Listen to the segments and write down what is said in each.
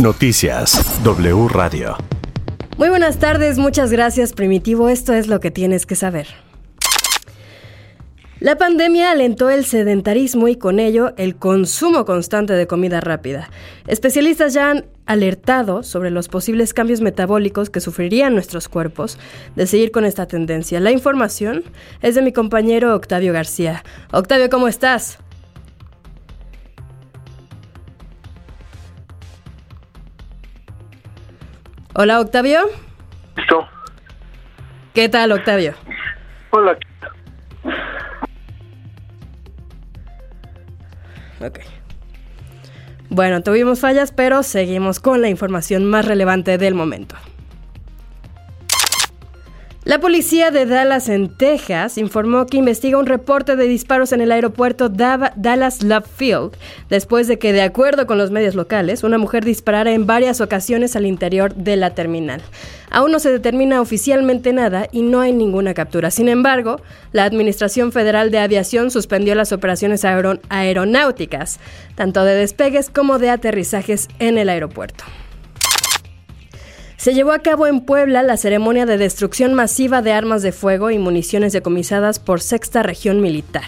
Noticias W Radio. Muy buenas tardes, muchas gracias Primitivo, esto es lo que tienes que saber. La pandemia alentó el sedentarismo y con ello el consumo constante de comida rápida. Especialistas ya han alertado sobre los posibles cambios metabólicos que sufrirían nuestros cuerpos de seguir con esta tendencia. La información es de mi compañero Octavio García. Octavio, ¿cómo estás? Hola, Octavio. Listo. ¿Qué tal, Octavio? Hola. Ok. Bueno, tuvimos fallas, pero seguimos con la información más relevante del momento. La policía de Dallas, en Texas, informó que investiga un reporte de disparos en el aeropuerto Dallas Love Field, después de que, de acuerdo con los medios locales, una mujer disparara en varias ocasiones al interior de la terminal. Aún no se determina oficialmente nada y no hay ninguna captura. Sin embargo, la Administración Federal de Aviación suspendió las operaciones aeronáuticas, tanto de despegues como de aterrizajes en el aeropuerto se llevó a cabo en Puebla la ceremonia de destrucción masiva de armas de fuego y municiones decomisadas por Sexta Región Militar.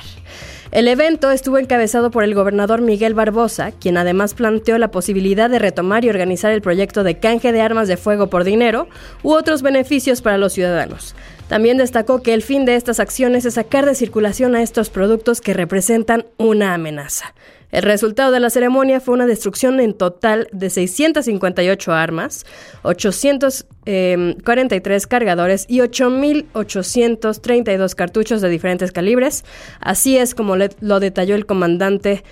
El evento estuvo encabezado por el gobernador Miguel Barbosa, quien además planteó la posibilidad de retomar y organizar el proyecto de canje de armas de fuego por dinero u otros beneficios para los ciudadanos. También destacó que el fin de estas acciones es sacar de circulación a estos productos que representan una amenaza. El resultado de la ceremonia fue una destrucción en total de 658 armas, 843 cargadores y 8.832 cartuchos de diferentes calibres. Así es como lo detalló el comandante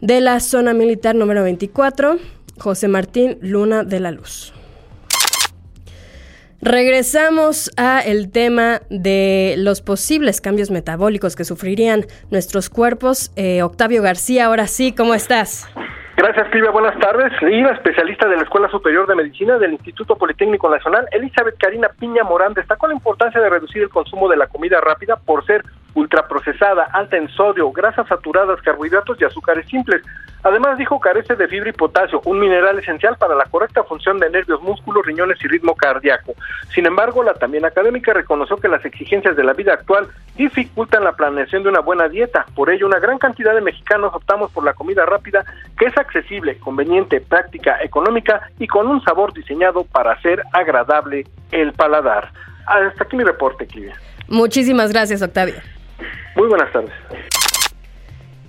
de la zona militar número 24, José Martín Luna de la Luz. Regresamos a el tema de los posibles cambios metabólicos que sufrirían nuestros cuerpos. Eh, Octavio García, ahora sí, ¿cómo estás? Gracias, Silvia. Buenas tardes. Y la especialista de la Escuela Superior de Medicina del Instituto Politécnico Nacional, Elizabeth Karina Piña Morán, destacó la importancia de reducir el consumo de la comida rápida por ser ultraprocesada, alta en sodio, grasas saturadas, carbohidratos y azúcares simples. Además, dijo, carece de fibra y potasio, un mineral esencial para la correcta función de nervios, músculos, riñones y ritmo cardíaco. Sin embargo, la también académica reconoció que las exigencias de la vida actual dificultan la planeación de una buena dieta. Por ello, una gran cantidad de mexicanos optamos por la comida rápida, que es accesible, conveniente, práctica, económica y con un sabor diseñado para hacer agradable el paladar. Hasta aquí mi reporte, Clivia. Muchísimas gracias, Octavio. Muy buenas tardes.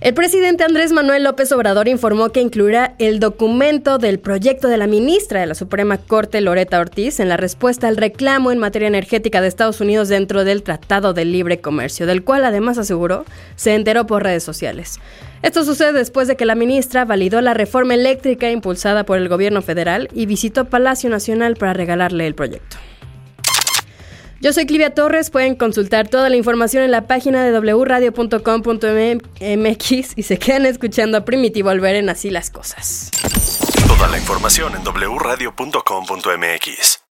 El presidente Andrés Manuel López Obrador informó que incluirá el documento del proyecto de la ministra de la Suprema Corte, Loreta Ortiz, en la respuesta al reclamo en materia energética de Estados Unidos dentro del Tratado de Libre Comercio, del cual además aseguró se enteró por redes sociales. Esto sucede después de que la ministra validó la reforma eléctrica impulsada por el gobierno federal y visitó Palacio Nacional para regalarle el proyecto. Yo soy Clivia Torres, pueden consultar toda la información en la página de wradio.com.mx y se quedan escuchando a Primitivo al ver en así las cosas. Toda la información en wradio.com.mx.